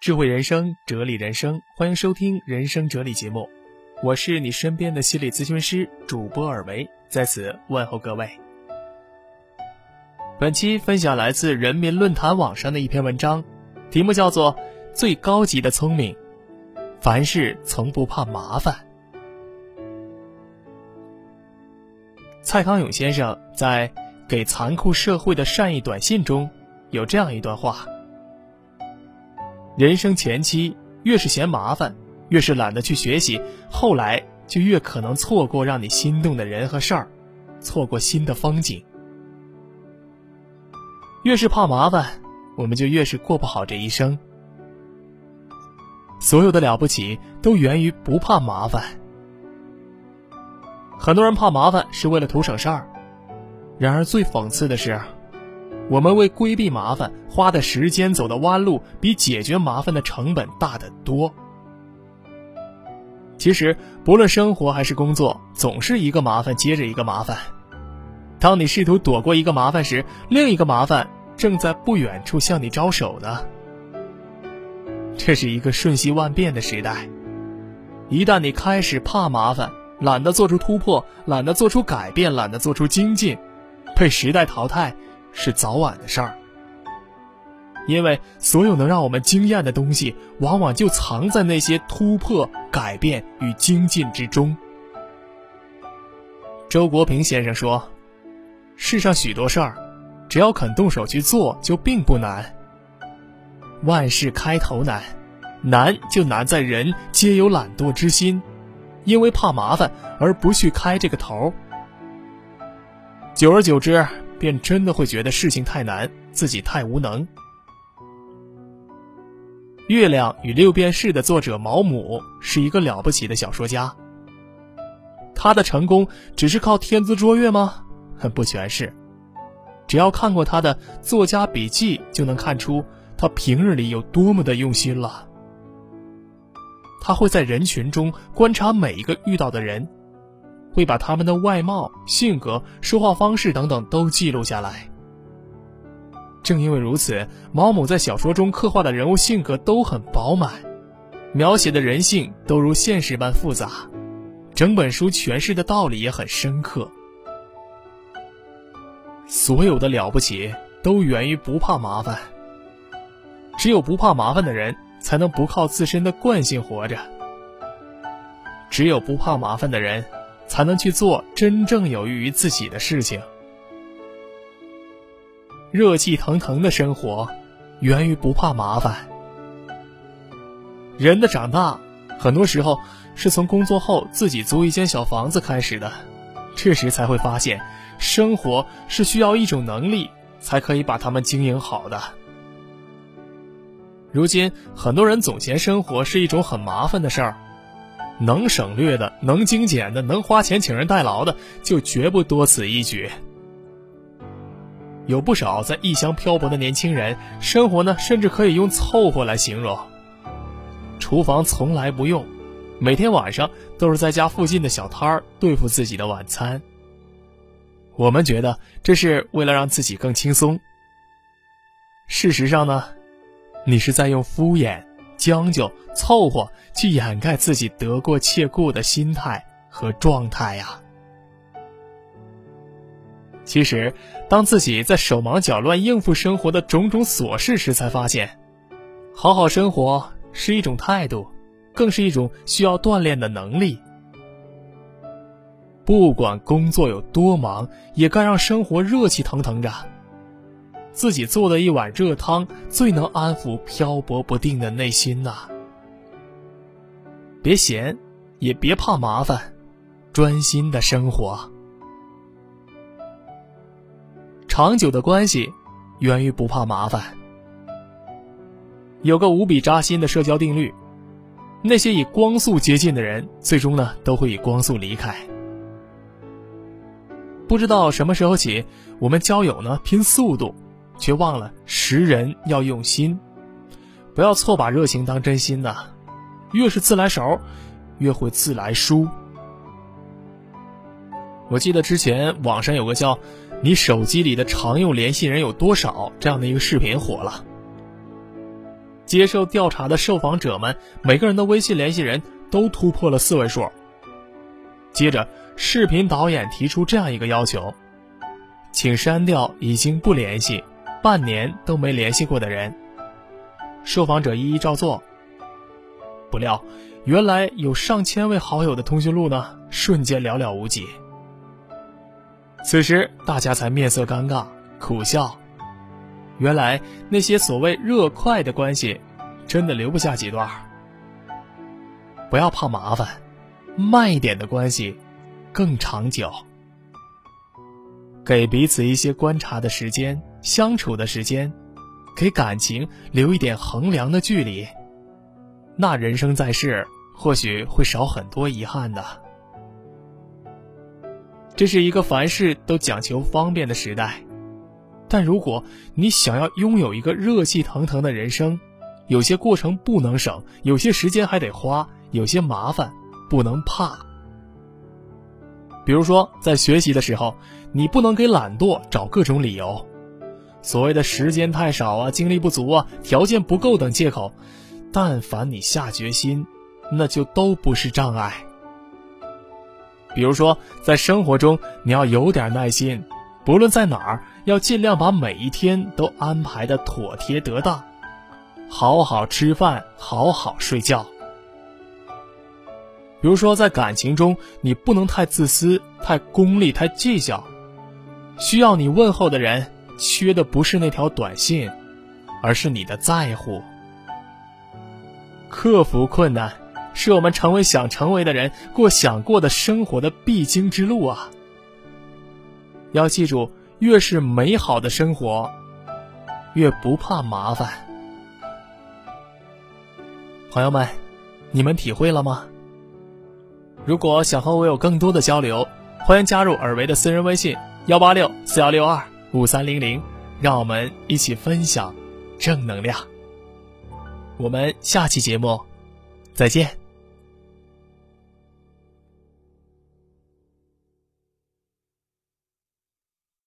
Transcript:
智慧人生，哲理人生，欢迎收听人生哲理节目，我是你身边的心理咨询师主播尔维，在此问候各位。本期分享来自人民论坛网上的一篇文章，题目叫做《最高级的聪明》，凡事从不怕麻烦。蔡康永先生在《给残酷社会的善意短信》中有这样一段话。人生前期越是嫌麻烦，越是懒得去学习，后来就越可能错过让你心动的人和事儿，错过新的风景。越是怕麻烦，我们就越是过不好这一生。所有的了不起都源于不怕麻烦。很多人怕麻烦是为了图省事儿，然而最讽刺的是。我们为规避麻烦花的时间、走的弯路，比解决麻烦的成本大得多。其实，不论生活还是工作，总是一个麻烦接着一个麻烦。当你试图躲过一个麻烦时，另一个麻烦正在不远处向你招手呢。这是一个瞬息万变的时代，一旦你开始怕麻烦，懒得做出突破，懒得做出改变，懒得做出精进，被时代淘汰。是早晚的事儿，因为所有能让我们惊艳的东西，往往就藏在那些突破、改变与精进之中。周国平先生说：“世上许多事儿，只要肯动手去做，就并不难。万事开头难，难就难在人皆有懒惰之心，因为怕麻烦而不去开这个头。久而久之。”便真的会觉得事情太难，自己太无能。《月亮与六便士》的作者毛姆是一个了不起的小说家。他的成功只是靠天资卓越吗？不全是。只要看过他的作家笔记，就能看出他平日里有多么的用心了。他会在人群中观察每一个遇到的人。会把他们的外貌、性格、说话方式等等都记录下来。正因为如此，毛姆在小说中刻画的人物性格都很饱满，描写的人性都如现实般复杂，整本书诠释的道理也很深刻。所有的了不起都源于不怕麻烦。只有不怕麻烦的人，才能不靠自身的惯性活着。只有不怕麻烦的人。才能去做真正有益于自己的事情。热气腾腾的生活，源于不怕麻烦。人的长大，很多时候是从工作后自己租一间小房子开始的，这时才会发现，生活是需要一种能力才可以把它们经营好的。如今，很多人总嫌生活是一种很麻烦的事儿。能省略的、能精简的、能花钱请人代劳的，就绝不多此一举。有不少在异乡漂泊的年轻人，生活呢，甚至可以用凑合来形容。厨房从来不用，每天晚上都是在家附近的小摊儿对付自己的晚餐。我们觉得这是为了让自己更轻松。事实上呢，你是在用敷衍。将就凑合去掩盖自己得过且过的心态和状态呀。其实，当自己在手忙脚乱应付生活的种种琐事时，才发现，好好生活是一种态度，更是一种需要锻炼的能力。不管工作有多忙，也该让生活热气腾腾着。自己做的一碗热汤，最能安抚漂泊不定的内心呐。别闲，也别怕麻烦，专心的生活。长久的关系，源于不怕麻烦。有个无比扎心的社交定律：那些以光速接近的人，最终呢，都会以光速离开。不知道什么时候起，我们交友呢，拼速度。却忘了识人要用心，不要错把热情当真心呐。越是自来熟，越会自来输。我记得之前网上有个叫“你手机里的常用联系人有多少”这样的一个视频火了。接受调查的受访者们每个人的微信联系人都突破了四位数。接着，视频导演提出这样一个要求：请删掉已经不联系、半年都没联系过的人。受访者一一照做。不料，原来有上千位好友的通讯录呢，瞬间寥寥无几。此时，大家才面色尴尬，苦笑。原来那些所谓热快的关系，真的留不下几段。不要怕麻烦，慢一点的关系更长久。给彼此一些观察的时间，相处的时间，给感情留一点衡量的距离，那人生在世或许会少很多遗憾的。这是一个凡事都讲求方便的时代。但如果你想要拥有一个热气腾腾的人生，有些过程不能省，有些时间还得花，有些麻烦不能怕。比如说，在学习的时候，你不能给懒惰找各种理由，所谓的时间太少啊、精力不足啊、条件不够等借口，但凡你下决心，那就都不是障碍。比如说，在生活中，你要有点耐心。不论在哪儿，要尽量把每一天都安排的妥帖得当，好好吃饭，好好睡觉。比如说，在感情中，你不能太自私、太功利、太计较。需要你问候的人，缺的不是那条短信，而是你的在乎。克服困难，是我们成为想成为的人、过想过的生活的必经之路啊。要记住，越是美好的生活，越不怕麻烦。朋友们，你们体会了吗？如果想和我有更多的交流，欢迎加入尔维的私人微信：幺八六四幺六二五三零零，让我们一起分享正能量。我们下期节目再见。